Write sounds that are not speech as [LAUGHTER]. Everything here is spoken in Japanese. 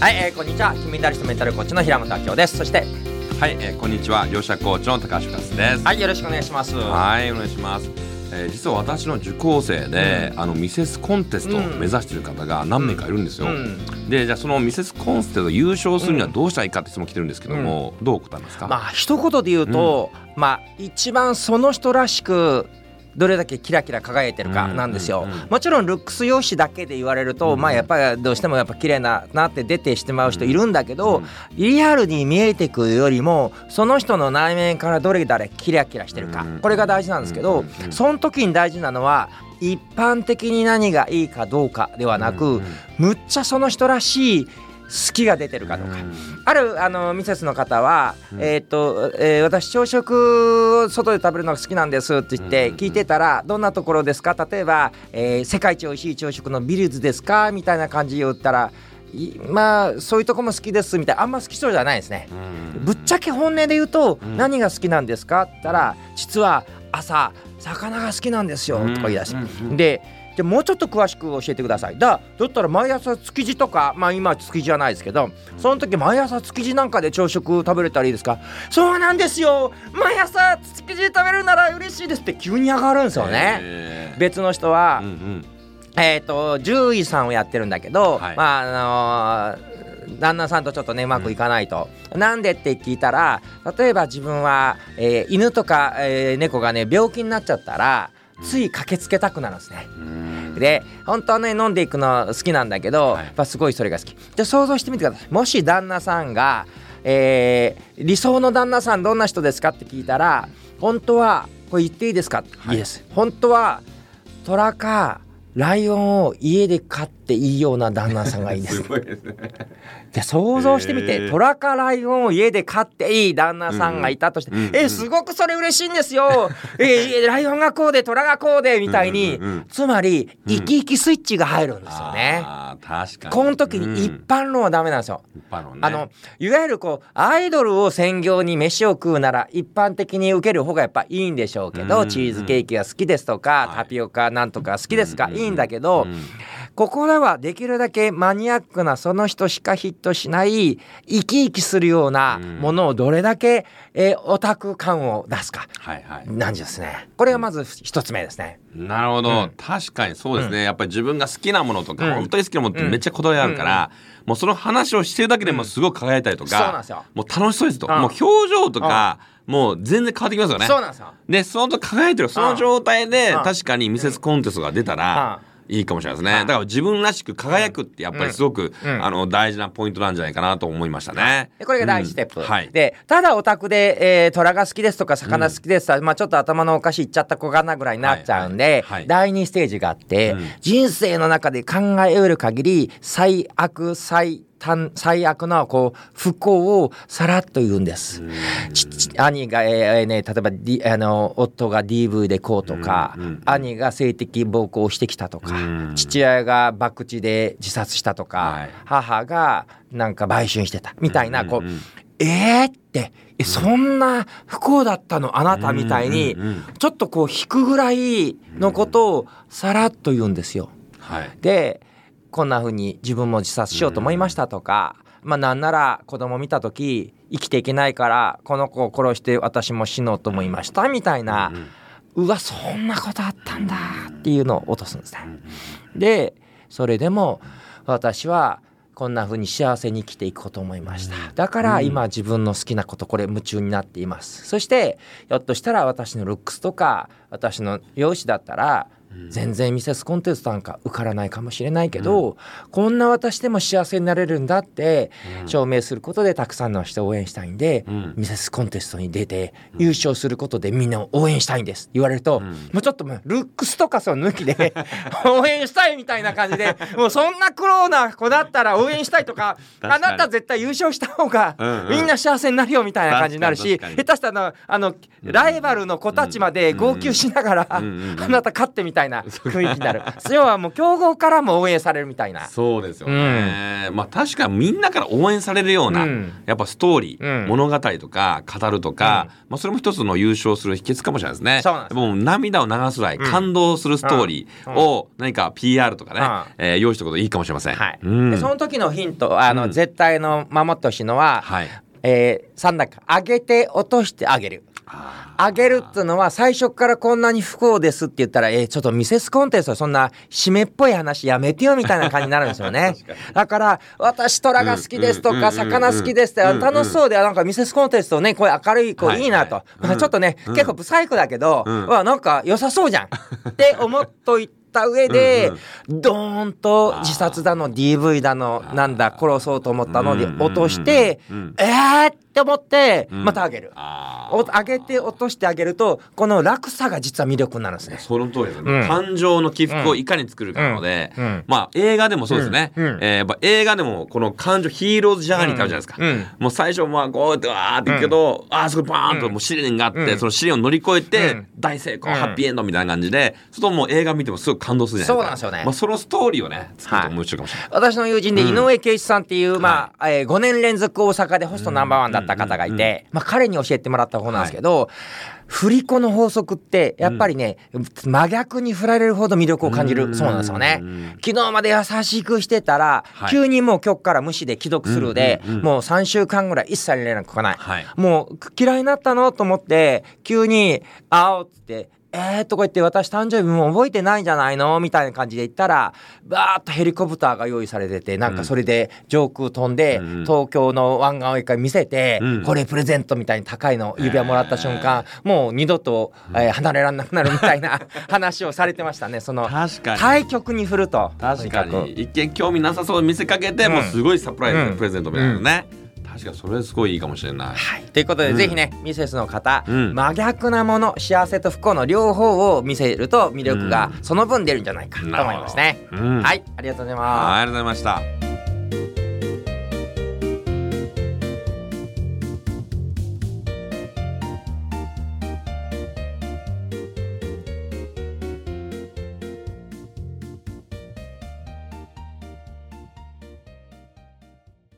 はい、えー、こんにちは。金メダリストメンタルコーチの平本明夫です。そしてはい、えー、こんにちは。両者コーチの高橋克です。はいよろしくお願いします。はいお願いします。えー、実は私の受講生で、うん、あのミセスコンテストを目指している方が何名かいるんですよ。うん、でじゃあそのミセスコンテスト優勝するにはどうしたらいいかって質問来てるんですけども、うん、どう答えますか？まあ一言で言うと、まあ一番その人らしくどれだけキラキラ輝いてるかなんですよ、もちろんルックス容姿だけで言われると、まあやっぱりどうしてもやっぱ綺麗ななって出てしてまう人いるんだけど、リアルに見えてくるよりもその人の内面からどれだけキラキラしてるか、これが大事なんですけど、その時に大事なのは一般的に何がいいかどうかではなく、むっちゃその人らしい好きが出てるかどうか、あるあのミセスの方は、えっ、と、えー、私朝食を外で食べるのが好きなんですって言って聞いてたら、どんなところですか？例えば、えー、世界一おいしい朝食のビルズですか？みたいな感じで言ったらまあそういうとこも好きですみたいな。あんま好きそうじゃないですね、ぶっちゃけ本音で言うと、何が好きなんですか？って言ったら実は朝魚が好きなんですよ。とか言い出して、でじゃもうちょっと詳しく教えてください。だだったら毎朝築地とかまあ今築地じゃないですけどその時毎朝築地なんかで朝食食べれたらいいですか？そうなんですよ。毎朝築地食べるなら嬉しいですって急に上がるんですよね。別の人は、うんうん。えっ、ー、と獣医さんをやってるんだけど、はい、まああのー、旦那さんとちょっとねうまくいかないと、うん、なんでって聞いたら例えば自分は、えー、犬とか、えー、猫がね病気になっちゃったらつい駆けつけたくなるんですね。で本当はね飲んでいくの好きなんだけど、はい、やっぱすごいそれが好き。じゃあ想像してみてください。もし旦那さんが、えー、理想の旦那さんどんな人ですかって聞いたら本当はこれ言っていいですか、はい、いいです。本当は虎かライオンを家で飼っていいような旦那さんがいいんです。[LAUGHS] すですね、で想像してみて、虎かライオンを家で飼っていい旦那さんがいたとして、うん、えすごくそれ嬉しいんですよ。えライオンがこうで虎がこうでみたいに、うんうんうん、つまり生き生きスイッチが入るんですよね。あ確かに。この時に一般論はダメなんですよ。一般論ね、あのいわゆるこうアイドルを専業に飯を食うなら一般的に受ける方がやっぱいいんでしょうけど、うんうん、チーズケーキが好きですとか、タピオカなんとか好きですか、いいんだけど。うんここではできるだけマニアックなその人しかヒットしない生き生きするようなものをどれだけ、えー、オタク感を出すか、はいはい、なんですね。これがまず一つ目ですね。なるほど、うん、確かにそうですね、うん、やっぱり自分が好きなものとか、うん、本当に好きなものってめっちゃこだわりあるから、もうその話をしてるだけでもすごく輝いたりとか、もう楽しそうですと、もう表情とか、もう全然変わってきますよね。そうなんですよ。で、その輝いてるその状態で、確かにミセスコンテストが出たら、いいかもしれないですね、だから自分らしく輝くってやっぱりすごく、うん、あの大事なポイントなんじゃないかなと思いましたね。これが第一ステップ、うんはい、でただオタクで、えー、虎が好きですとか魚好きですとか、まあ、ちょっと頭のおかしいっちゃった子かなぐらいになっちゃうんで、はい。はい。はい、第二ステージがあって、人生の中で考えうる限り最悪最最悪なこう不幸をさらっと言うんです。兄が、えーね、例えば、D、あの夫が DV でこうとか、兄が性的暴行をしてきたとか、父親が博打で自殺したとか、はい、母がなんか売春してたみたいなこう、えーってえそんな不幸だったのあなたみたいに、ちょっとこう引くぐらいのことをさらっと言うんですよ。はい、でこんな風に自分も自殺しようと思いましたとか、まあなんなら子供見た時生きていけないからこの子を殺して私も死のうと思いましたみたいな、うわそんなことあったんだっていうのを落とすんですね。でそれでも私はこんな風に幸せに生きていこうと思いました。だから今自分の好きなことこれ夢中になっています。そしてひょっとしたら私のルックスとか私の容姿だったら全然ミセスコンテストなんか受からないかもしれないけど、うん、こんな私でも幸せになれるんだって証明することでたくさんの人を応援したいんで、うん、ミセスコンテストに出て優勝することでみんなを応援したいんです言われると、うん、もうちょっともうルックスとかその抜きで [LAUGHS] 応援したいみたいな感じで [LAUGHS] もうそんな苦労な子だったら応援したいとかあなた絶対優勝した方がみんな幸せになるよみたいな感じになるし下手したらあのライバルの子たちまで号泣しながら、あなた勝ってみたいたいな雰囲気になる。[LAUGHS] 要はもう競合からも応援されるみたいな。そうですよね、うん、まあ確かにみんなから応援されるような、うん、やっぱストーリー、うん、物語とか語るとか、まあそれも一つの優勝する秘訣かもしれないですね。そうなんです。もう涙を流すぐらい感動するストーリーを何か PR とかね、えー、用意しておくといいかもしれません、はい。でその時のヒントあの、絶対の守ってほしいのは、はい。えー、3段階上げて落としてあげる上げるっていうのは最初からこんなに不幸ですって言ったら、えー、ちょっとミセスコンテストそんな締めっぽい話やめてよみたいな感じになるんですよね。[LAUGHS] だから、私トラが好きですとか、魚好きですって楽しそうで、なんかミセスコンテストね、こういう明るい子いいなと。ちょっとね、結構ブサイクだけど、わ、なんか良さそうじゃんって思っといて、った上で、ドーンと自殺だの DV だのなんだ殺そうと思ったので落として、えーって思ってまた上げる、上げて落としてあげるとこの落差が実は魅力になるんですね。その通りですね、感情の起伏をいかに作るかので、まあ映画でもそうですね、えー、映画でもこの感情ヒーローズジャーニーってあるじゃないですか、もう最初まあこうやってわーっていくけど、ああそこバーンともう試練があって、その試練を乗り越えて大成功、ハッピーエンドみたいな感じでそともう映画見てもすごく感動するじゃないですか。そうなんですよね、まあ、そのストーリーをね作ると面白いかもしれない、私の友人で井上圭一さんっていう、まあ、えー、5年連続大阪でホストナンバーワンだった方がいて、まあ、彼に教えてもらった方なんですけど、はい。振り子の法則ってやっぱりね、うん、真逆に振られるほど魅力を感じるそうなんですよね。昨日まで優しくしてたら、はい、急にもう今日から無視で既読するで、もう3週間ぐらい一切連絡来ない、はい、もう嫌いになったの？と思って急に「あお」っつってえーとか言って私誕生日も覚えてないんじゃないの？みたいな感じで言ったらバーッとヘリコプターが用意されててなんかそれで上空飛んで、東京の湾岸を一回見せて、これプレゼントみたいに高いの指輪もらった瞬間、もう二度と、えー、離れられなくなるみたいな [LAUGHS] 話をされてましたね。その対局に振ると。確かに。一見興味なさそうに見せかけて、もうすごいサプライズのプレゼントみたいなね、確かにそれすごいいいかもしれない。はい、ということで、うん、ぜひねミセスの方、うん、真逆なもの幸せと不幸の両方を見せると魅力がその分出るんじゃないかと思いますね。はいありがとうございます。ありがとうございました。